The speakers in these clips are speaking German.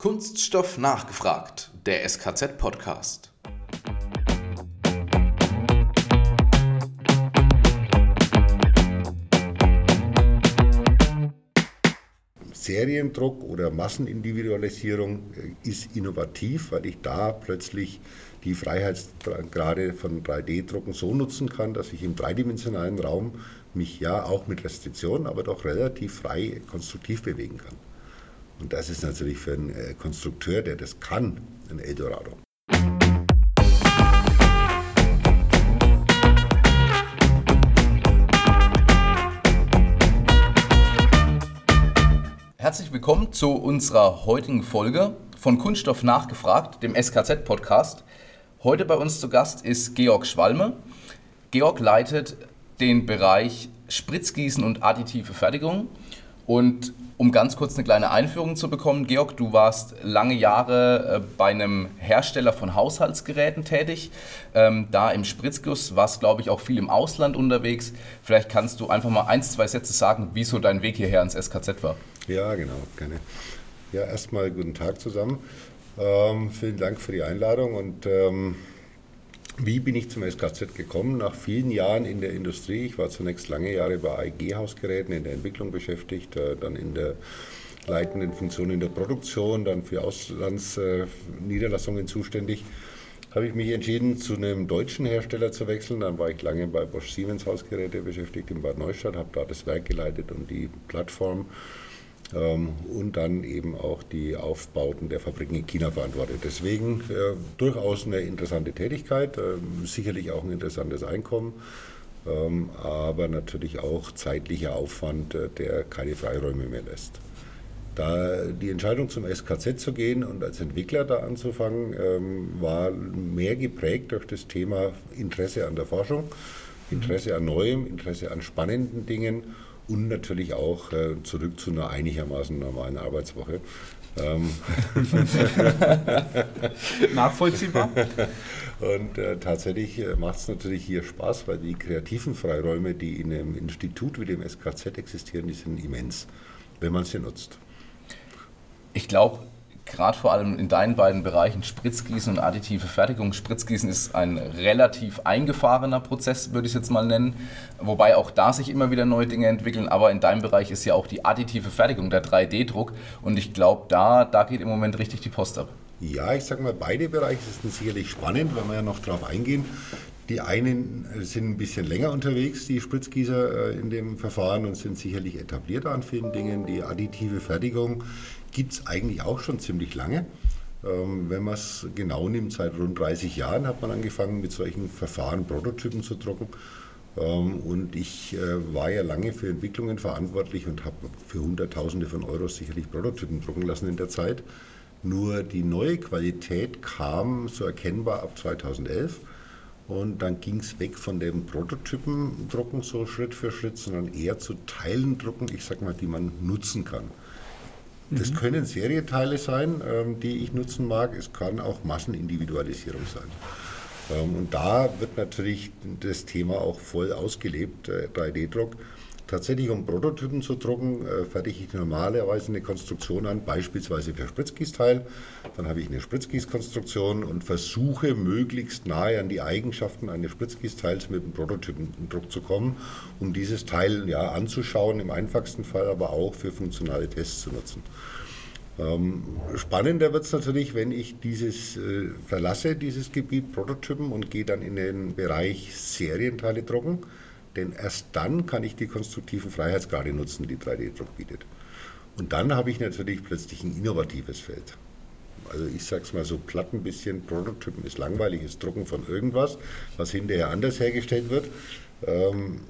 Kunststoff nachgefragt, der SKZ-Podcast. Seriendruck oder Massenindividualisierung äh, ist innovativ, weil ich da plötzlich die Freiheitsgrade von 3D-Drucken so nutzen kann, dass ich im dreidimensionalen Raum mich ja auch mit Restriktionen, aber doch relativ frei konstruktiv bewegen kann. Und das ist natürlich für einen äh, Konstrukteur, der das kann, ein Eldorado. Herzlich willkommen zu unserer heutigen Folge von Kunststoff nachgefragt, dem SKZ-Podcast. Heute bei uns zu Gast ist Georg Schwalme. Georg leitet den Bereich Spritzgießen und additive Fertigung. Und um ganz kurz eine kleine Einführung zu bekommen, Georg, du warst lange Jahre äh, bei einem Hersteller von Haushaltsgeräten tätig. Ähm, da im Spritzguss warst, glaube ich, auch viel im Ausland unterwegs. Vielleicht kannst du einfach mal ein, zwei Sätze sagen, wieso dein Weg hierher ins SKZ war. Ja, genau, gerne. Ja, erstmal guten Tag zusammen. Ähm, vielen Dank für die Einladung und ähm, wie bin ich zum SKZ gekommen? Nach vielen Jahren in der Industrie. Ich war zunächst lange Jahre bei AEG-Hausgeräten in der Entwicklung beschäftigt, äh, dann in der leitenden Funktion in der Produktion, dann für Auslandsniederlassungen zuständig. Habe ich mich entschieden, zu einem deutschen Hersteller zu wechseln. Dann war ich lange bei Bosch Siemens Hausgeräte beschäftigt in Bad Neustadt, habe da das Werk geleitet und die Plattform und dann eben auch die Aufbauten der Fabriken in China verantwortet. Deswegen äh, durchaus eine interessante Tätigkeit, äh, sicherlich auch ein interessantes Einkommen, ähm, aber natürlich auch zeitlicher Aufwand, äh, der keine Freiräume mehr lässt. Da die Entscheidung zum SKZ zu gehen und als Entwickler da anzufangen, ähm, war mehr geprägt durch das Thema Interesse an der Forschung, Interesse an Neuem, Interesse an spannenden Dingen und natürlich auch äh, zurück zu einer einigermaßen normalen Arbeitswoche. Ähm Nachvollziehbar. Und äh, tatsächlich äh, macht es natürlich hier Spaß, weil die kreativen Freiräume, die in einem Institut wie dem SKZ existieren, die sind immens, wenn man sie nutzt. Ich glaube, gerade vor allem in deinen beiden Bereichen Spritzgießen und additive Fertigung. Spritzgießen ist ein relativ eingefahrener Prozess, würde ich es jetzt mal nennen, wobei auch da sich immer wieder neue Dinge entwickeln. Aber in deinem Bereich ist ja auch die additive Fertigung, der 3D-Druck. Und ich glaube, da, da geht im Moment richtig die Post ab. Ja, ich sage mal, beide Bereiche sind sicherlich spannend, weil wir ja noch darauf eingehen. Die einen sind ein bisschen länger unterwegs, die Spritzgießer äh, in dem Verfahren und sind sicherlich etablierter an vielen Dingen. Die additive Fertigung gibt es eigentlich auch schon ziemlich lange. Ähm, wenn man es genau nimmt, seit rund 30 Jahren hat man angefangen mit solchen Verfahren Prototypen zu drucken. Ähm, und ich äh, war ja lange für Entwicklungen verantwortlich und habe für Hunderttausende von Euros sicherlich Prototypen drucken lassen in der Zeit. Nur die neue Qualität kam so erkennbar ab 2011. Und dann ging es weg von dem Prototypendrucken so Schritt für Schritt, sondern eher zu Teilendrucken, ich sag mal, die man nutzen kann. Das mhm. können Serieteile sein, ähm, die ich nutzen mag. Es kann auch Massenindividualisierung sein. Ähm, und da wird natürlich das Thema auch voll ausgelebt, 3D-Druck. Tatsächlich, um Prototypen zu drucken, äh, fertige ich normalerweise eine Konstruktion an, beispielsweise für Spritzgießteil. Dann habe ich eine Spritzgießkonstruktion und versuche möglichst nahe an die Eigenschaften eines Spritzgießteils mit dem Prototypendruck zu kommen, um dieses Teil ja anzuschauen, im einfachsten Fall aber auch für funktionale Tests zu nutzen. Ähm, spannender wird es natürlich, wenn ich dieses äh, verlasse, dieses Gebiet Prototypen und gehe dann in den Bereich Serienteile drucken denn erst dann kann ich die konstruktiven Freiheitsgrade nutzen, die 3D-Druck bietet. Und dann habe ich natürlich plötzlich ein innovatives Feld. Also ich sage es mal so platt ein bisschen, Prototypen ist langweiliges Drucken von irgendwas, was hinterher anders hergestellt wird. Ähm,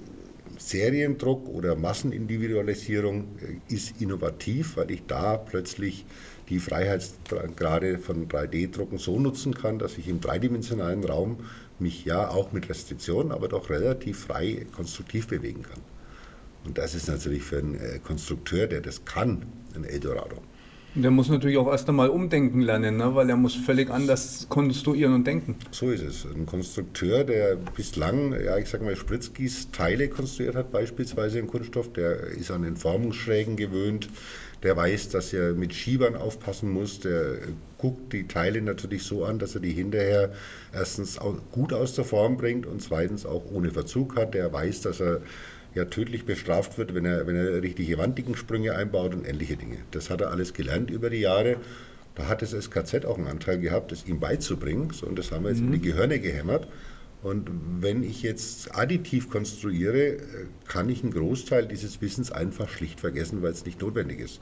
Seriendruck oder Massenindividualisierung äh, ist innovativ, weil ich da plötzlich die Freiheitsgrade von 3D-Drucken so nutzen kann, dass ich im dreidimensionalen Raum mich ja auch mit Restriktionen, aber doch relativ frei konstruktiv bewegen kann. Und das ist natürlich für einen äh, Konstrukteur, der das kann, ein Eldorado. Der muss natürlich auch erst einmal umdenken lernen, ne? weil er muss völlig anders konstruieren und denken. So ist es. Ein Konstrukteur, der bislang, ja, ich sag mal, Spritzgießteile konstruiert hat, beispielsweise im Kunststoff, der ist an den Formungsschrägen gewöhnt, der weiß, dass er mit Schiebern aufpassen muss, der guckt die Teile natürlich so an, dass er die hinterher erstens gut aus der Form bringt und zweitens auch ohne Verzug hat. Der weiß, dass er ja tödlich bestraft wird, wenn er, wenn er richtige Wanddickensprünge einbaut und ähnliche Dinge. Das hat er alles gelernt über die Jahre. Da hat das SKZ auch einen Anteil gehabt, das ihm beizubringen. So, und das haben wir jetzt mhm. in die Gehirne gehämmert. Und wenn ich jetzt additiv konstruiere, äh, kann ich einen Großteil dieses Wissens einfach schlicht vergessen, weil es nicht notwendig ist.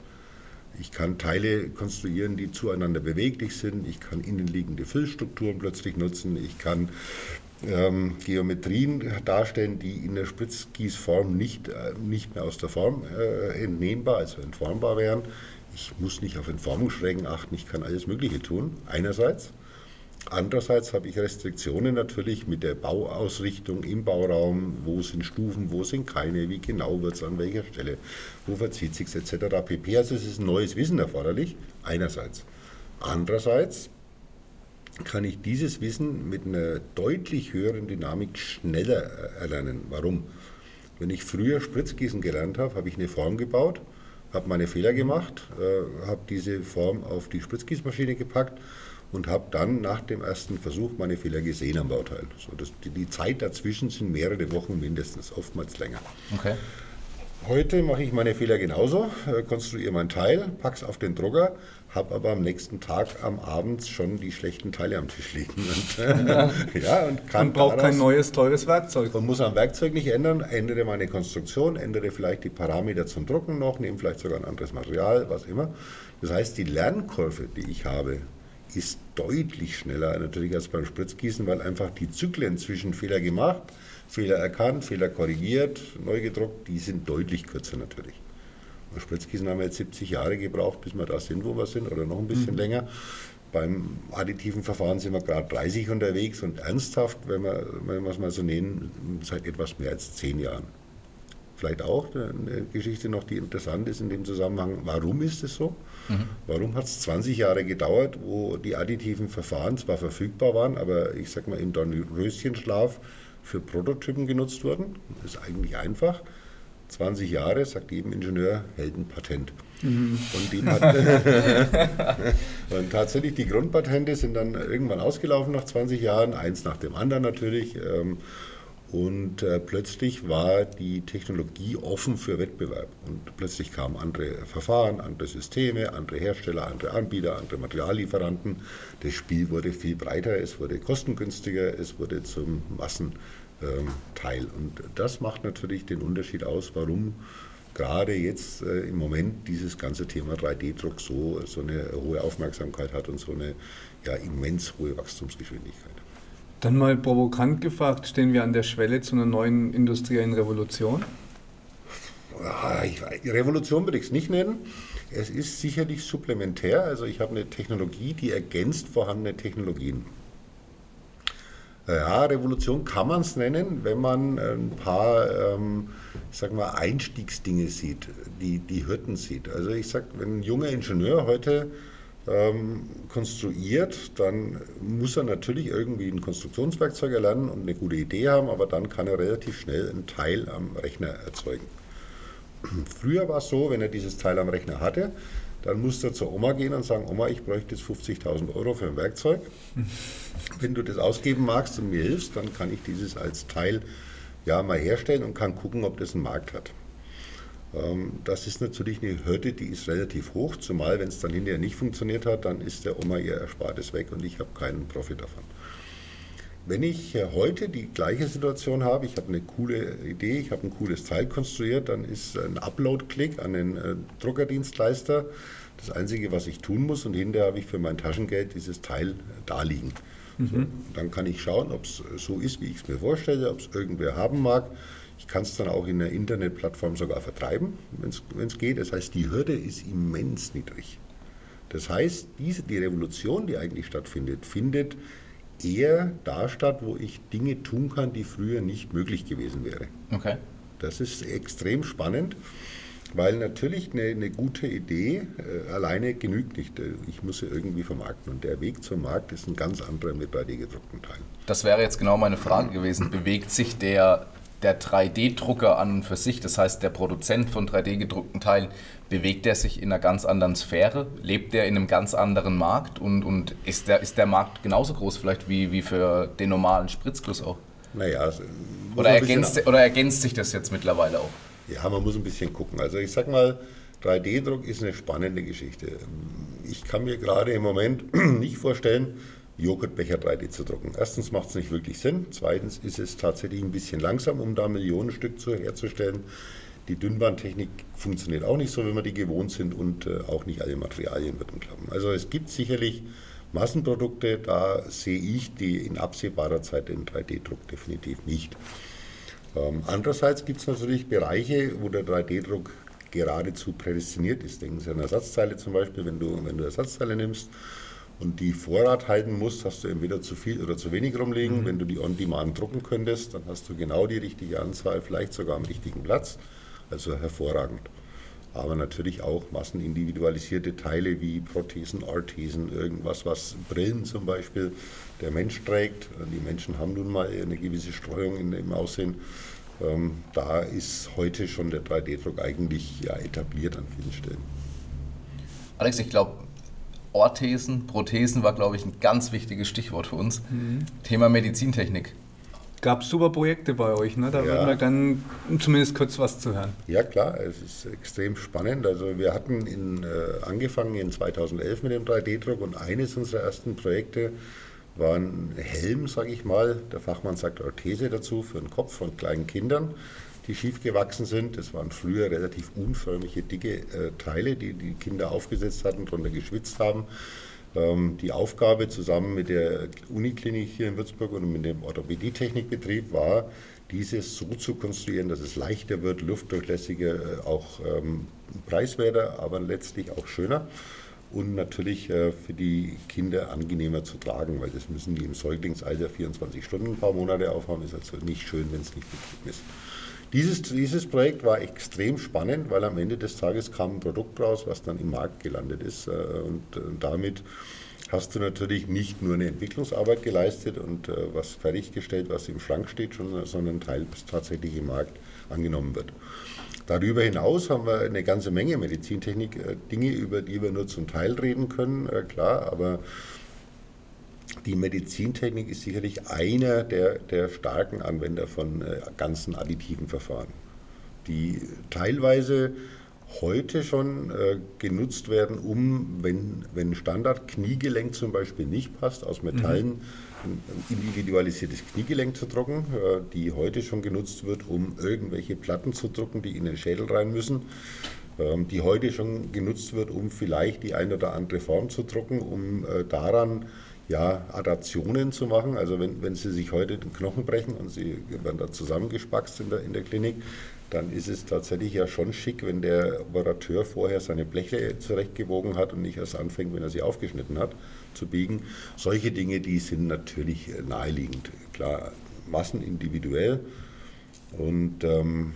Ich kann Teile konstruieren, die zueinander beweglich sind. Ich kann innenliegende Füllstrukturen plötzlich nutzen. Ich kann ähm, Geometrien darstellen, die in der Spritzgießform nicht, äh, nicht mehr aus der Form äh, entnehmbar, also entformbar wären. Ich muss nicht auf Entformungsschrägen achten. Ich kann alles Mögliche tun, einerseits. Andererseits habe ich Restriktionen natürlich mit der Bauausrichtung im Bauraum, wo sind Stufen, wo sind keine, wie genau wird es an welcher Stelle, wo verzieht sich etc. pp. Also es ist ein neues Wissen erforderlich, einerseits. Andererseits kann ich dieses Wissen mit einer deutlich höheren Dynamik schneller erlernen. Warum? Wenn ich früher Spritzgießen gelernt habe, habe ich eine Form gebaut, habe meine Fehler gemacht, äh, habe diese Form auf die Spritzgießmaschine gepackt und habe dann nach dem ersten Versuch meine Fehler gesehen am Bauteil. So, das, die, die, Zeit dazwischen sind mehrere Wochen mindestens, oftmals länger. Okay. Heute mache ich meine Fehler genauso, äh, konstruiere mein Teil, packe es auf den Drucker, habe aber am nächsten Tag am Abend schon die schlechten Teile am Tisch liegen. Und, äh, ja, und kann Man braucht kein neues, teures Werkzeug. Man muss am Werkzeug nicht ändern, ändere meine Konstruktion, ändere vielleicht die Parameter zum Drucken noch, nehme vielleicht sogar ein anderes Material, was immer. Das heißt, die Lernkurve, die ich habe, ist deutlich schneller natürlich als beim Spritzgießen, weil einfach die Zyklen zwischen Fehler gemacht, Fehler erkannt, Fehler korrigiert, neu gedruckt, die sind deutlich kürzer natürlich. Bei Spritzgießen haben wir jetzt 70 Jahre gebraucht, bis wir da sind, wo wir sind, oder noch ein bisschen mhm. länger. Beim additiven Verfahren sind wir gerade 30 unterwegs und ernsthaft, wenn wir, wenn wir es mal so nennen, seit etwas mehr als 10 Jahren. Vielleicht auch eine Geschichte noch, die interessant ist in dem Zusammenhang. Warum ist es so? Mhm. Warum hat es 20 Jahre gedauert, wo die additiven Verfahren zwar verfügbar waren, aber ich sag mal im Dornröschenschlaf für Prototypen genutzt wurden? Das ist eigentlich einfach. 20 Jahre, sagt jedem Ingenieur, hält ein Patent. Mhm. Und, und, tatsächlich, die Grundpatente sind dann irgendwann ausgelaufen nach 20 Jahren, eins nach dem anderen natürlich. Ähm, und äh, plötzlich war die Technologie offen für Wettbewerb. Und plötzlich kamen andere Verfahren, andere Systeme, andere Hersteller, andere Anbieter, andere Materiallieferanten. Das Spiel wurde viel breiter, es wurde kostengünstiger, es wurde zum Massenteil. Ähm, und das macht natürlich den Unterschied aus, warum gerade jetzt äh, im Moment dieses ganze Thema 3D-Druck so, so eine hohe Aufmerksamkeit hat und so eine ja, immens hohe Wachstumsgeschwindigkeit. Dann mal provokant gefragt, stehen wir an der Schwelle zu einer neuen industriellen Revolution? Revolution würde ich es nicht nennen. Es ist sicherlich supplementär. Also ich habe eine Technologie, die ergänzt vorhandene Technologien. Ja, Revolution kann man es nennen, wenn man ein paar, ähm, ich sag mal, Einstiegsdinge sieht, die, die Hürden sieht. Also ich sage, wenn ein junger Ingenieur heute ähm, konstruiert, dann muss er natürlich irgendwie ein Konstruktionswerkzeug erlernen und eine gute Idee haben, aber dann kann er relativ schnell einen Teil am Rechner erzeugen. Früher war es so, wenn er dieses Teil am Rechner hatte, dann musste er zur Oma gehen und sagen, Oma, ich bräuchte jetzt 50.000 Euro für ein Werkzeug. Wenn du das ausgeben magst und mir hilfst, dann kann ich dieses als Teil ja mal herstellen und kann gucken, ob das einen Markt hat. Ähm, das ist natürlich eine Hürde, die ist relativ hoch, zumal wenn es dann hinterher nicht funktioniert hat, dann ist der Oma ihr Erspartes weg und ich habe keinen Profit davon. Wenn ich heute die gleiche Situation habe, ich habe eine coole Idee, ich habe ein cooles Teil konstruiert, dann ist ein Upload-Klick an den äh, Druckerdienstleister das Einzige, was ich tun muss und hinterher habe ich für mein Taschengeld dieses Teil da liegen. Mhm. So, dann kann ich schauen, ob es so ist, wie ich es mir vorstelle, ob es irgendwer haben mag. Ich kann es dann auch in der Internetplattform sogar vertreiben, wenn es geht. Das heißt, die Hürde ist immens niedrig. Das heißt, diese, die Revolution, die eigentlich stattfindet, findet eher da statt, wo ich Dinge tun kann, die früher nicht möglich gewesen wären. Okay. Das ist extrem spannend. Weil natürlich eine, eine gute Idee äh, alleine genügt nicht. Ich muss sie irgendwie vermarkten. Und der Weg zum Markt ist ein ganz anderer mit 3D-gedruckten Teilen. Das wäre jetzt genau meine Frage gewesen. Bewegt sich der, der 3D-Drucker an und für sich, das heißt der Produzent von 3D-gedruckten Teilen, bewegt er sich in einer ganz anderen Sphäre? Lebt er in einem ganz anderen Markt? Und, und ist, der, ist der Markt genauso groß vielleicht wie, wie für den normalen Spritzguss auch? Naja, oder ergänzt, oder ergänzt sich das jetzt mittlerweile auch? Ja, man muss ein bisschen gucken. Also ich sag mal, 3D-Druck ist eine spannende Geschichte. Ich kann mir gerade im Moment nicht vorstellen, Joghurtbecher 3D zu drucken. Erstens macht es nicht wirklich Sinn. Zweitens ist es tatsächlich ein bisschen langsam, um da Millionen Stück zu, herzustellen. Die Dünnbandtechnik funktioniert auch nicht so, wie wir die gewohnt sind und äh, auch nicht alle Materialien würden klappen. Also es gibt sicherlich Massenprodukte, da sehe ich die in absehbarer Zeit den 3D-Druck definitiv nicht. Ähm, andererseits gibt es natürlich Bereiche, wo der 3D-Druck geradezu prädestiniert ist. Denken Sie an Ersatzteile zum Beispiel, wenn du, wenn du Ersatzteile nimmst und die Vorrat halten musst, hast du entweder zu viel oder zu wenig rumliegen. Mhm. Wenn du die on-demand drucken könntest, dann hast du genau die richtige Anzahl, vielleicht sogar am richtigen Platz. Also hervorragend. Aber natürlich auch massenindividualisierte Teile wie Prothesen, Arthesen, irgendwas, was Brillen zum Beispiel der Mensch trägt. Die Menschen haben nun mal eine gewisse Streuung in, im Aussehen. Ähm, da ist heute schon der 3D-Druck eigentlich ja, etabliert an vielen Stellen. Alex, ich glaube, Orthesen, Prothesen war, glaube ich, ein ganz wichtiges Stichwort für uns. Mhm. Thema Medizintechnik. Gab es super Projekte bei euch, ne? da ja. würden wir dann zumindest kurz was zu hören. Ja klar, es ist extrem spannend. Also wir hatten in, äh, angefangen in 2011 mit dem 3D-Druck und eines unserer ersten Projekte war ein Helm, sage ich mal. Der Fachmann sagt Orthese dazu für den Kopf von kleinen Kindern, die schief gewachsen sind. Das waren früher relativ unförmige, dicke äh, Teile, die die Kinder aufgesetzt hatten, darunter geschwitzt haben. Ähm, die Aufgabe zusammen mit der Uniklinik hier in Würzburg und mit dem Orthopädietechnikbetrieb war, dieses so zu konstruieren, dass es leichter wird, luftdurchlässiger, äh, auch ähm, preiswerter, aber letztlich auch schöner und natürlich äh, für die Kinder angenehmer zu tragen, weil das müssen die im Säuglingsalter 24 Stunden, ein paar Monate aufhaben, ist also nicht schön, wenn es nicht bequem ist. Dieses, dieses Projekt war extrem spannend, weil am Ende des Tages kam ein Produkt raus, was dann im Markt gelandet ist. Äh, und äh, damit hast du natürlich nicht nur eine Entwicklungsarbeit geleistet und äh, was fertiggestellt, was im Schrank steht, sondern Teil, tatsächlich im Markt angenommen wird. Darüber hinaus haben wir eine ganze Menge Medizintechnik-Dinge, über die wir nur zum Teil reden können, klar, aber die Medizintechnik ist sicherlich einer der, der starken Anwender von äh, ganzen additiven Verfahren, die teilweise heute schon äh, genutzt werden, um, wenn, wenn Standard-Kniegelenk zum Beispiel nicht passt, aus Metallen mhm. ein individualisiertes Kniegelenk zu drucken, äh, die heute schon genutzt wird, um irgendwelche Platten zu drucken, die in den Schädel rein müssen ähm, die heute schon genutzt wird, um vielleicht die eine oder andere Form zu drucken, um äh, daran ja, Adaptionen zu machen. Also wenn, wenn Sie sich heute den Knochen brechen und Sie werden da zusammengespackst in der, in der Klinik, dann ist es tatsächlich ja schon schick, wenn der Operateur vorher seine Bleche zurechtgewogen hat und nicht erst anfängt, wenn er sie aufgeschnitten hat, zu biegen. Solche Dinge, die sind natürlich naheliegend. Klar, massenindividuell. Und ähm,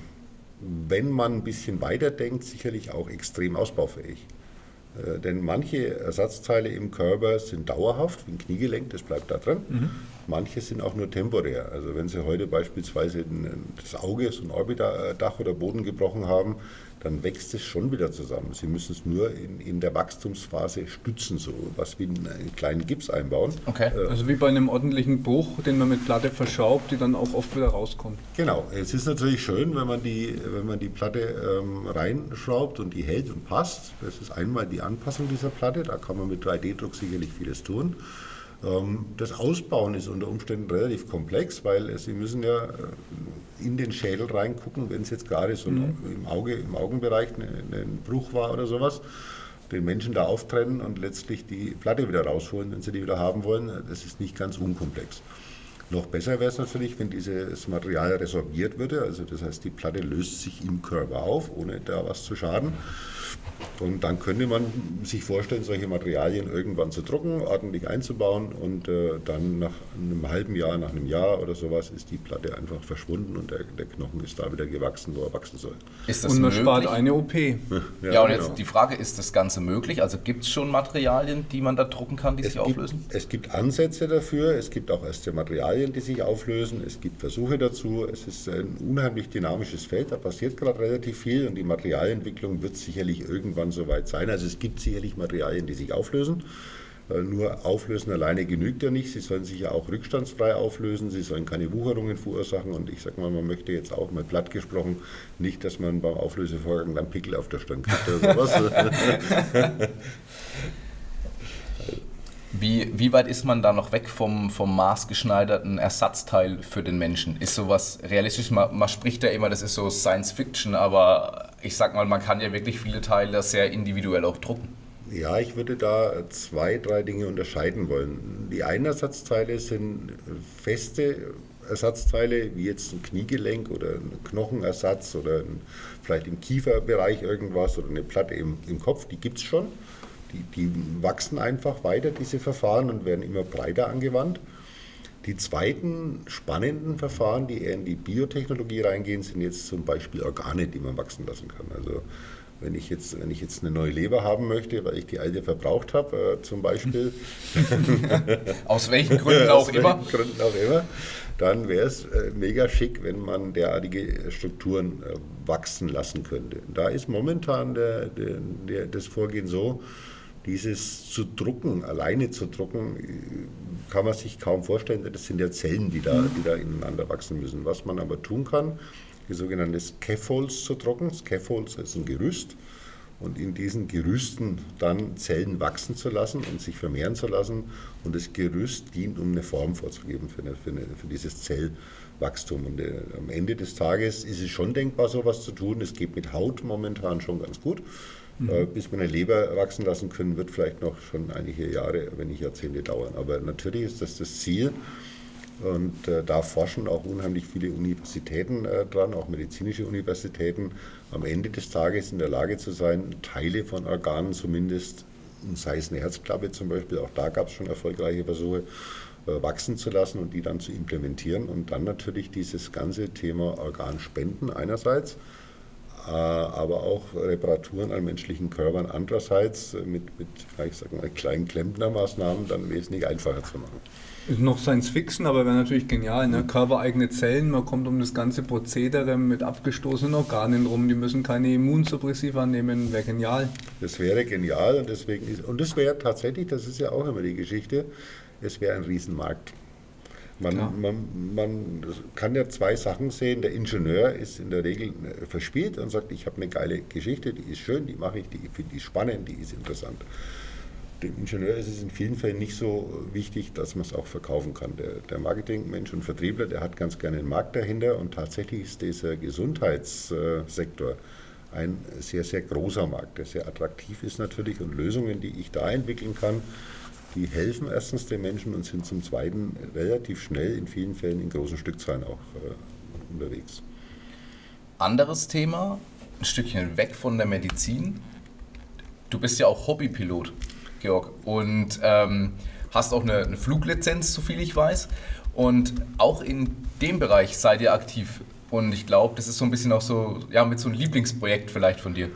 wenn man ein bisschen weiter denkt, sicherlich auch extrem ausbaufähig. Äh, denn manche Ersatzteile im Körper sind dauerhaft, wie ein Kniegelenk, das bleibt da drin. Mhm. Manche sind auch nur temporär. Also wenn Sie heute beispielsweise das Auge, so ein Orbitdach oder Boden gebrochen haben, dann wächst es schon wieder zusammen. Sie müssen es nur in, in der Wachstumsphase stützen, so was wie einen, einen kleinen Gips einbauen. Okay. Äh, also wie bei einem ordentlichen Bruch, den man mit Platte verschraubt, die dann auch oft wieder rauskommt. Genau. Es ist natürlich schön, wenn man die, wenn man die Platte ähm, reinschraubt und die hält und passt. Das ist einmal die Anpassung dieser Platte. Da kann man mit 3D-Druck sicherlich vieles tun. Ähm, das Ausbauen ist unter Umständen relativ komplex, weil Sie müssen ja äh, in den Schädel reingucken, wenn es jetzt gerade so mhm. im, Auge, im Augenbereich ein Bruch war oder sowas, den Menschen da auftrennen und letztlich die Platte wieder rausholen, wenn Sie die wieder haben wollen. Das ist nicht ganz unkomplex. Noch besser wäre es natürlich, wenn dieses Material resorbiert würde, also das heißt, die Platte löst sich im Körper auf, ohne da was zu schaden. Und dann könnte man sich vorstellen, solche Materialien irgendwann zu drucken, ordentlich einzubauen und äh, dann nach einem halben Jahr, nach einem Jahr oder sowas ist die Platte einfach verschwunden und der, der Knochen ist da wieder gewachsen, wo er wachsen soll. Ist das und man möglich? spart eine OP. Ja, ja und genau. jetzt die Frage, ist das Ganze möglich? Also gibt es schon Materialien, die man da drucken kann, die es sich gibt, auflösen? Es gibt Ansätze dafür, es gibt auch erste Materialien, die sich auflösen, es gibt Versuche dazu, es ist ein unheimlich dynamisches Feld, da passiert gerade relativ viel und die Materialentwicklung wird sicherlich irgendwann soweit sein. Also es gibt sicherlich Materialien, die sich auflösen. Äh, nur auflösen alleine genügt ja nicht. Sie sollen sich ja auch rückstandsfrei auflösen. Sie sollen keine Wucherungen verursachen. Und ich sage mal, man möchte jetzt auch mal platt gesprochen nicht, dass man beim Auflösevorgang dann Pickel auf der Stirn kriegt oder sowas. Wie, wie weit ist man da noch weg vom, vom maßgeschneiderten Ersatzteil für den Menschen? Ist sowas realistisch? Man, man spricht ja immer, das ist so Science Fiction, aber ich sag mal, man kann ja wirklich viele Teile sehr individuell auch drucken. Ja, ich würde da zwei, drei Dinge unterscheiden wollen. Die einen Ersatzteile sind feste Ersatzteile, wie jetzt ein Kniegelenk oder ein Knochenersatz oder ein, vielleicht im Kieferbereich irgendwas oder eine Platte im, im Kopf, die gibt es schon. Die, die wachsen einfach weiter, diese Verfahren, und werden immer breiter angewandt. Die zweiten spannenden Verfahren, die eher in die Biotechnologie reingehen, sind jetzt zum Beispiel Organe, die man wachsen lassen kann. Also wenn ich jetzt, wenn ich jetzt eine neue Leber haben möchte, weil ich die alte verbraucht habe, äh, zum Beispiel. Aus welchen Gründen auch Aus immer. Welchen Gründen auch immer. Dann wäre es äh, mega schick, wenn man derartige Strukturen äh, wachsen lassen könnte. Da ist momentan der, der, der, das Vorgehen so, dieses zu drucken, alleine zu drucken, kann man sich kaum vorstellen. Das sind ja Zellen, die da, die da ineinander wachsen müssen. Was man aber tun kann, die sogenannte Scaffolds zu drucken. Scaffolds ist ein Gerüst. Und in diesen Gerüsten dann Zellen wachsen zu lassen und sich vermehren zu lassen. Und das Gerüst dient, um eine Form vorzugeben für, eine, für, eine, für dieses Zellwachstum. Und äh, am Ende des Tages ist es schon denkbar, sowas zu tun. Es geht mit Haut momentan schon ganz gut. Mhm. Äh, bis wir eine Leber wachsen lassen können, wird vielleicht noch schon einige Jahre, wenn nicht Jahrzehnte dauern. Aber natürlich ist das das Ziel. Und äh, da forschen auch unheimlich viele Universitäten äh, dran, auch medizinische Universitäten, am Ende des Tages in der Lage zu sein, Teile von Organen zumindest, sei es eine Herzklappe zum Beispiel, auch da gab es schon erfolgreiche Versuche, äh, wachsen zu lassen und die dann zu implementieren. Und dann natürlich dieses ganze Thema Organspenden einerseits aber auch Reparaturen an menschlichen Körpern andererseits mit, mit ich sag mal, kleinen Klempnermaßnahmen dann wesentlich einfacher zu machen. Ist noch Science Fiction, aber wäre natürlich genial. Ne? Körpereigene Zellen, man kommt um das ganze Prozedere mit abgestoßenen Organen rum, die müssen keine Immunsuppressiva nehmen, wäre genial. Das wäre genial und deswegen ist, und das wäre tatsächlich, das ist ja auch immer die Geschichte, es wäre ein Riesenmarkt. Man, man, man, kann ja zwei Sachen sehen. Der Ingenieur ist in der Regel äh, verspielt und sagt, ich habe eine geile Geschichte, die ist schön, die mache ich, die finde ich spannend, die ist interessant. Dem Ingenieur ist es in vielen Fällen nicht so wichtig, dass man es auch verkaufen kann. Der, der Marketingmensch und Vertriebler, der hat ganz gerne einen Markt dahinter und tatsächlich ist dieser Gesundheitssektor ein sehr, sehr großer Markt, der sehr attraktiv ist natürlich und Lösungen, die ich da entwickeln kann, die helfen erstens den Menschen und sind zum Zweiten relativ schnell in vielen Fällen in großen Stückzahlen auch äh, unterwegs. Anderes Thema, ein Stückchen weg von der Medizin. Du bist ja auch Hobbypilot, Georg, und ähm, hast auch eine, eine Fluglizenz, soviel ich weiß. Und auch in dem Bereich seid ihr aktiv. Und ich glaube, das ist so ein bisschen auch so, ja, mit so einem Lieblingsprojekt vielleicht von dir.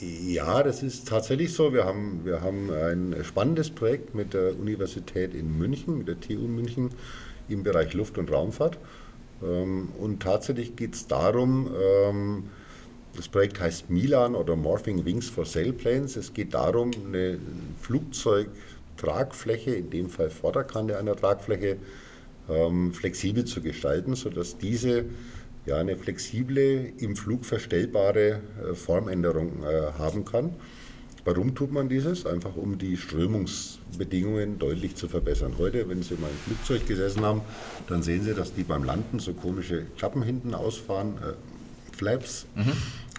Ja, das ist tatsächlich so. Wir haben, wir haben ein spannendes Projekt mit der Universität in München, mit der TU München im Bereich Luft- und Raumfahrt. Ähm, und tatsächlich geht es darum, ähm, das Projekt heißt Milan oder Morphing Wings for Sailplanes. Es geht darum, eine Flugzeugtragfläche, in dem Fall Vorderkante einer Tragfläche, ähm, flexibel zu gestalten, sodass diese ja, eine flexible, im Flug verstellbare äh, Formänderung äh, haben kann. Warum tut man dieses? Einfach um die Strömungsbedingungen deutlich zu verbessern. Heute, wenn Sie mal im Flugzeug gesessen haben, dann sehen Sie, dass die beim Landen so komische Klappen hinten ausfahren, äh, Flaps mhm.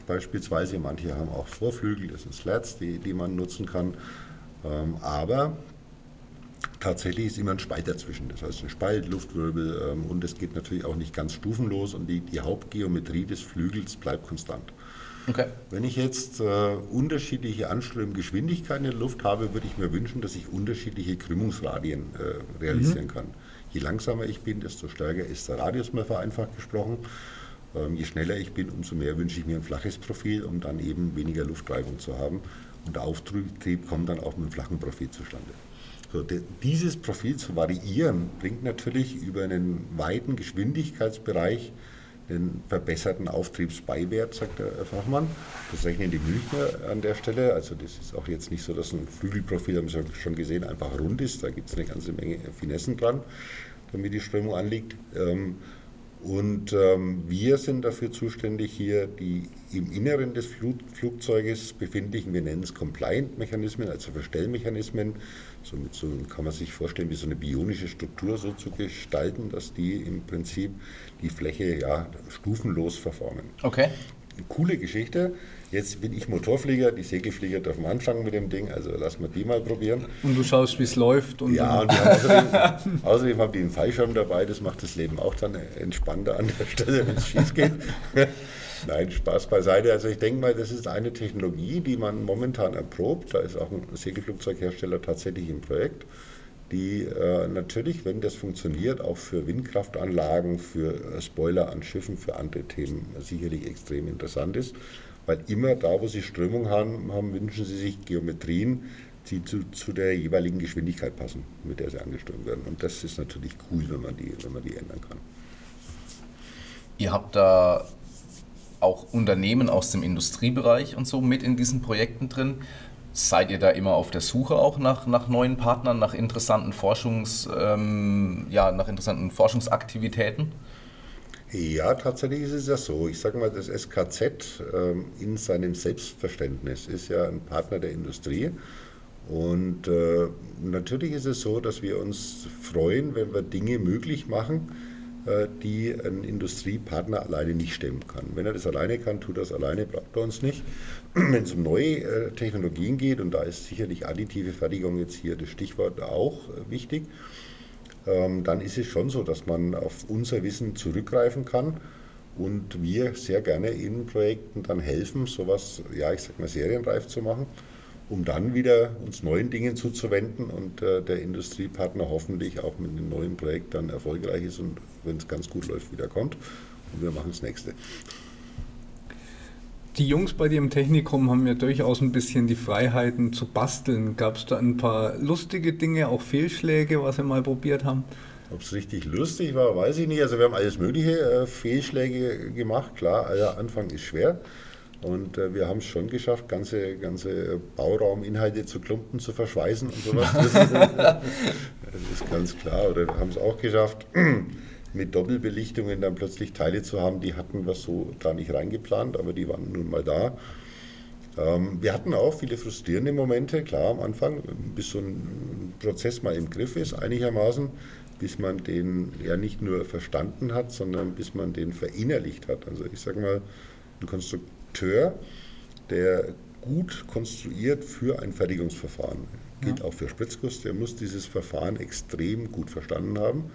beispielsweise. Manche haben auch Vorflügel, das sind Slats, die, die man nutzen kann. Ähm, aber tatsächlich ist immer ein Spalt dazwischen. Das heißt ein Spalt, Luftwirbel ähm, und es geht natürlich auch nicht ganz stufenlos und die, die Hauptgeometrie des Flügels bleibt konstant. Okay. Wenn ich jetzt äh, unterschiedliche Anströmgeschwindigkeiten in der Luft habe, würde ich mir wünschen, dass ich unterschiedliche Krümmungsradien äh, realisieren mhm. kann. Je langsamer ich bin, desto stärker ist der Radius, mal vereinfacht gesprochen. Ähm, je schneller ich bin, umso mehr wünsche ich mir ein flaches Profil, um dann eben weniger Luftreibung zu haben. Und der Auftrieb kommt dann auch mit einem flachen Profil zustande. So, dieses Profil zu variieren, bringt natürlich über einen weiten Geschwindigkeitsbereich einen verbesserten Auftriebsbeiwert, sagt der Fachmann. Das rechnen die Münchner an der Stelle. Also das ist auch jetzt nicht so, dass ein Flügelprofil, haben Sie schon gesehen, einfach rund ist. Da gibt es eine ganze Menge Finessen dran, damit die Strömung anliegt. Und ähm, wir sind dafür zuständig, hier die im Inneren des Flug Flugzeuges befindlichen, wir nennen es Compliant-Mechanismen, also Verstellmechanismen, somit so kann man sich vorstellen, wie so eine bionische Struktur so zu gestalten, dass die im Prinzip die Fläche ja stufenlos verformen. Okay. Coole Geschichte. Jetzt bin ich Motorflieger, die Segelflieger dürfen anfangen mit dem Ding, also lass mal die mal probieren. Und du schaust, wie es läuft. Und ja, und außerdem, außerdem haben die einen Fallschirm dabei, das macht das Leben auch dann entspannter an der Stelle, wenn es schief geht. Nein, Spaß beiseite. Also ich denke mal, das ist eine Technologie, die man momentan erprobt. Da ist auch ein Segelflugzeughersteller tatsächlich im Projekt, die äh, natürlich, wenn das funktioniert, auch für Windkraftanlagen, für äh, Spoiler an Schiffen, für andere Themen sicherlich extrem interessant ist. Weil immer da, wo Sie Strömung haben, haben wünschen Sie sich Geometrien, die zu, zu, der jeweiligen Geschwindigkeit passen, mit der sie angeströmt werden. Und das ist natürlich cool, wenn man die, wenn man die ändern kann. Ihr habt da auch Unternehmen aus dem Industriebereich und so mit in diesen Projekten drin. Seid ihr da immer auf der Suche auch nach, nach neuen Partnern, nach interessanten Forschungs, ähm, ja, nach interessanten Forschungsaktivitäten? Ja, tatsächlich ist es ja so. Ich sage mal, das SKZ ähm, in seinem Selbstverständnis ist ja ein Partner der Industrie. Und äh, natürlich ist es so, dass wir uns freuen, wenn wir Dinge möglich machen, die ein Industriepartner alleine nicht stemmen kann. Wenn er das alleine kann, tut er das alleine, braucht er uns nicht. Wenn es um neue äh, Technologien geht, und da ist sicherlich additive Fertigung jetzt hier das Stichwort auch äh, wichtig, ähm, dann ist es schon so, dass man auf unser Wissen zurückgreifen kann und wir sehr gerne in Projekten dann helfen, sowas, ja, ich sag mal, serienreif zu machen, um dann wieder uns neuen Dingen zuzuwenden und äh, der Industriepartner hoffentlich auch mit einem neuen Projekt dann erfolgreich ist und wenn es ganz gut läuft, wieder kommt und wir machen das nächste die Jungs bei dir im Technikum haben ja durchaus ein bisschen die Freiheiten zu basteln. Gab es da ein paar lustige Dinge, auch Fehlschläge, was sie mal probiert haben? Ob es richtig lustig war, weiß ich nicht. Also wir haben alles mögliche äh, Fehlschläge gemacht. Klar, der Anfang ist schwer. Und äh, wir haben es schon geschafft, ganze, ganze Baurauminhalte zu Klumpen zu verschweißen und sowas. das ist ganz klar. Oder wir haben es auch geschafft, mit Doppelbelichtungen dann plötzlich Teile zu haben, die hatten wir so da nicht reingeplant, aber die waren nun mal da. Ähm, wir hatten auch viele frustrierende Momente, klar am Anfang, bis so ein Prozess mal im Griff ist, einigermaßen, bis man den ja nicht nur verstanden hat, sondern bis man den verinnerlicht hat. Also ich sage mal, ein Konstrukteur, der gut konstruiert für ein Fertigungsverfahren, gilt ja. auch für Spritzguss, der muss dieses Verfahren extrem gut verstanden haben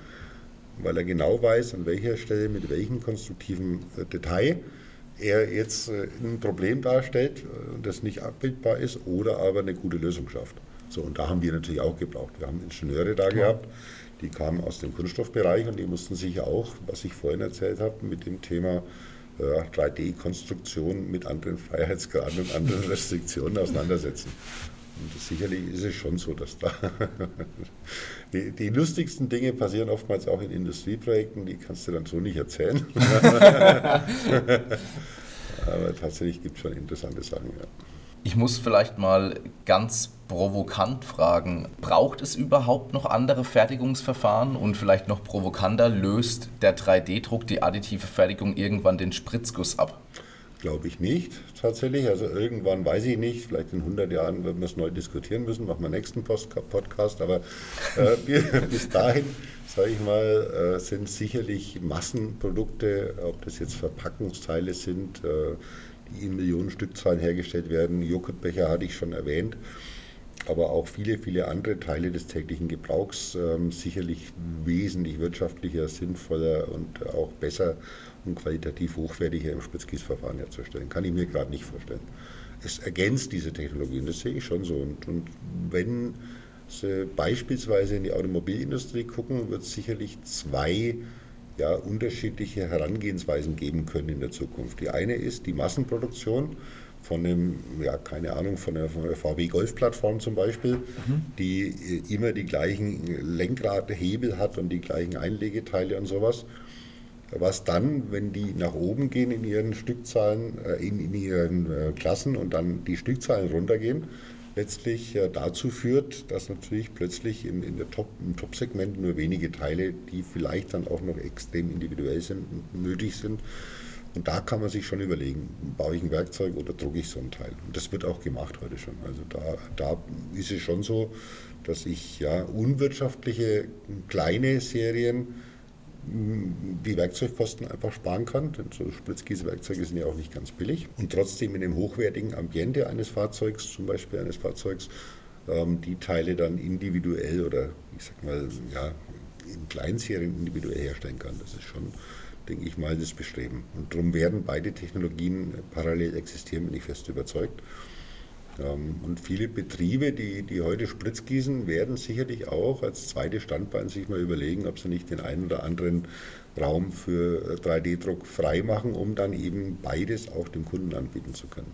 weil er genau weiß, an welcher Stelle mit welchem konstruktiven äh, Detail er jetzt äh, ein Problem darstellt, äh, das nicht abbildbar ist oder aber eine gute Lösung schafft. So, und da haben wir natürlich auch gebraucht. Wir haben Ingenieure da Klar. gehabt, die kamen aus dem Kunststoffbereich und die mussten sich auch, was ich vorhin erzählt habe, mit dem Thema äh, 3D-Konstruktion mit anderen Freiheitsgraden und anderen Restriktionen auseinandersetzen. Und sicherlich ist es schon so, dass da die, die, lustigsten Dinge passieren oftmals auch in Industrieprojekten, die kannst du dann so nicht erzählen. Aber tatsächlich gibt es schon interessante Sachen. Ja. Ich muss vielleicht mal ganz provokant fragen, braucht es überhaupt noch andere Fertigungsverfahren und vielleicht noch provokanter löst der 3D-Druck die additive Fertigung irgendwann den Spritzguss ab? Glaube ich nicht, tatsächlich. Also irgendwann weiß ich nicht, vielleicht in 100 Jahren werden wir es neu diskutieren müssen, machen wir nächsten Podcast. Aber äh, bis dahin, sage ich mal, äh, sind sicherlich Massenprodukte, ob das jetzt Verpackungsteile sind, äh, in Millionen Stückzahlen hergestellt werden. Joghurtbecher hatte ich schon erwähnt. aber auch viele, viele andere Teile des täglichen Gebrauchs ähm, sicherlich wesentlich wirtschaftlicher, sinnvoller und auch besser und qualitativ hochwertiger im Spritzgießverfahren herzustellen. Kann ich mir gerade nicht vorstellen. Es ergänzt diese Technologien, das sehe ich schon so. Und, und wenn Sie beispielsweise in die Automobilindustrie gucken, wird es sicherlich zwei ja, unterschiedliche Herangehensweisen geben können in der Zukunft. Die eine ist die Massenproduktion von einem, ja, keine Ahnung, von der, von der VW Golf-Plattform zum Beispiel, mhm. die äh, immer die gleichen Lenkradhebel hat und die gleichen Einlegeteile und sowas. Was dann, wenn die nach oben gehen in ihren Stückzahlen, äh, in, in ihren äh, Klassen und dann die Stückzahlen runtergehen, letztlich äh, dazu führt, dass natürlich plötzlich in, in der Top, im Top-Segment nur wenige Teile, die vielleicht dann auch noch extrem individuell sind, nötig sind. Und da kann man sich schon überlegen, baue ich ein Werkzeug oder drucke ich so ein Teil. Und das wird auch gemacht heute schon. Also da, da ist es schon so, dass ich ja unwirtschaftliche kleine Serien die Werkzeugkosten einfach sparen kann, denn so Spritzgießwerkzeuge sind ja auch nicht ganz billig. Und trotzdem in dem hochwertigen Ambiente eines Fahrzeugs, zum Beispiel eines Fahrzeugs, ähm, die Teile dann individuell oder ich sag mal, ja, in Kleinserien individuell herstellen kann. Das ist schon, denke ich mal, das Bestreben. Und darum werden beide Technologien parallel existieren, bin ich fest überzeugt. Ähm, und viele Betriebe, die, die heute Spritzgießen, werden sicherlich auch als zweites Standbein sich mal überlegen, ob sie nicht den einen oder anderen Raum für 3D-Druck freimachen, um dann eben beides auch dem Kunden anbieten zu können.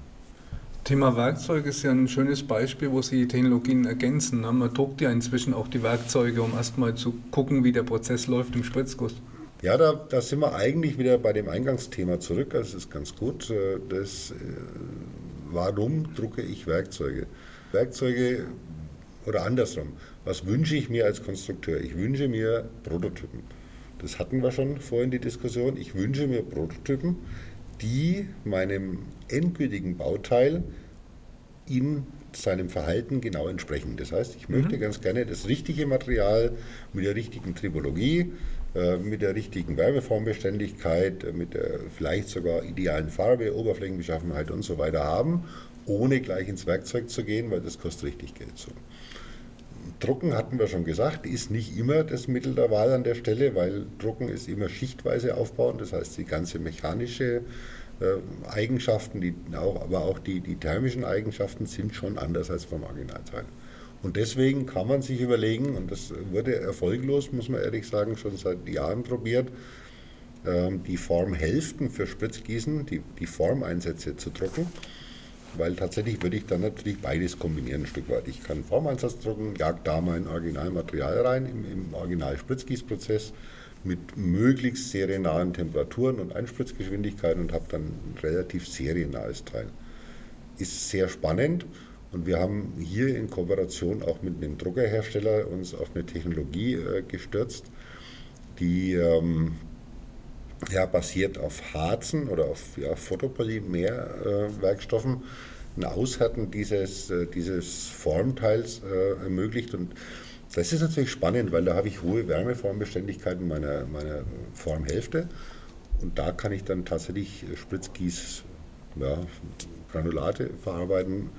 Thema Werkzeug ist ja ein schönes Beispiel, wo Sie Technologien ergänzen. Man druckt ja inzwischen auch die Werkzeuge, um erstmal zu gucken, wie der Prozess läuft im Spritzguss. Ja, da, da sind wir eigentlich wieder bei dem Eingangsthema zurück. Das ist ganz gut. Äh, das äh, warum drucke ich Werkzeuge? Werkzeuge oder andersrum, was wünsche ich mir als Konstrukteur? Ich wünsche mir Prototypen. Das hatten wir schon vorhin die Diskussion. Ich wünsche mir Prototypen, die meinem endgültigen Bauteil in seinem Verhalten genau entsprechen. Das heißt, ich möchte mhm. ganz gerne das richtige Material mit der richtigen Tribologie, mit der richtigen Wärmeformbeständigkeit, äh, mit der vielleicht sogar idealen Farbe, Oberflächenbeschaffenheit und so weiter haben, ohne gleich ins Werkzeug zu gehen, weil das kostet richtig Geld. So. Drucken hatten wir schon gesagt, ist nicht immer das Mittel der Wahl an der Stelle, weil Drucken ist immer schichtweise aufbauen, das heißt die ganze mechanische äh, Eigenschaften, die auch, aber auch die, die thermischen Eigenschaften sind schon anders als beim Originalteil. Und deswegen kann man sich überlegen, und das wurde erfolglos, muss man ehrlich sagen, schon seit Jahren probiert, ähm, die Formhälften für Spritzgießen, die, die Formeinsätze zu drucken. Weil tatsächlich würde ich dann natürlich beides kombinieren ein Stück weit. Ich kann Formeinsatz drucken, jag da mein Originalmaterial rein im, im Original-Spritzgießprozess mit möglichst seriennahen Temperaturen und Einspritzgeschwindigkeiten und habe dann ein relativ seriennahes Teil. Ist sehr spannend und wir haben hier in Kooperation auch mit einem Druckerhersteller uns auf eine Technologie äh, gestürzt, die ähm, ja, basiert auf Harzen oder auf ja, Photopolymerwerkstoffen äh, ein Aushärten dieses, äh, dieses Formteils äh, ermöglicht. Und das ist natürlich spannend, weil da habe ich hohe Wärmeformbeständigkeiten meiner, meiner Formhälfte. Und da kann ich dann tatsächlich Spritzgieß, ja, Granulate verarbeiten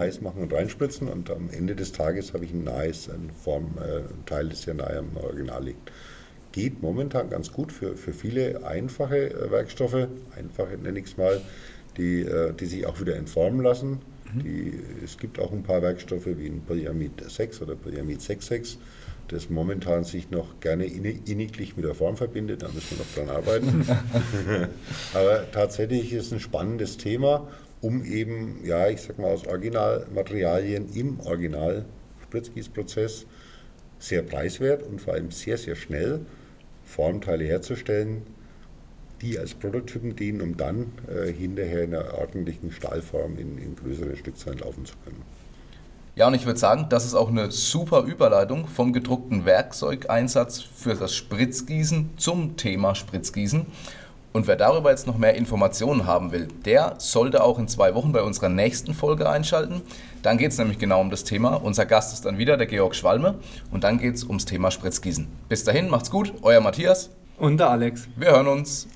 heiß machen und reinspritzen und am Ende des Tages habe ich ein nahes ein Formteil, äh, das sehr nahe am Original liegt. Geht momentan ganz gut für, für viele einfache äh, Werkstoffe, einfache nenne ich es mal, die, äh, die sich auch wieder entformen lassen. Mhm. Die, es gibt auch ein paar Werkstoffe wie ein Polyamid 6 oder Polyamid 66, das momentan sich noch gerne inniglich mit der Form verbindet, da müssen wir noch dran arbeiten. Aber tatsächlich ist es ein spannendes Thema um eben, ja, ich sag mal, aus Originalmaterialien im Original-Spritzgießprozess sehr preiswert und vor allem sehr, sehr schnell Formteile herzustellen, die als Prototypen dienen, um dann äh, hinterher in einer ordentlichen Stahlform in, in größeren Stückzahlen laufen zu können. Ja, und ich würde sagen, das ist auch eine super Überleitung vom gedruckten Werkzeugeinsatz für das Spritzgießen zum Thema Spritzgießen. Und wer darüber jetzt noch mehr Informationen haben will, der sollte auch in zwei Wochen bei unserer nächsten Folge einschalten. Dann geht es nämlich genau um das Thema. Unser Gast ist dann wieder der Georg Schwalme und dann geht es ums Thema Spritzgießen. Bis dahin, macht's gut, euer Matthias. Und der Alex. Wir hören uns.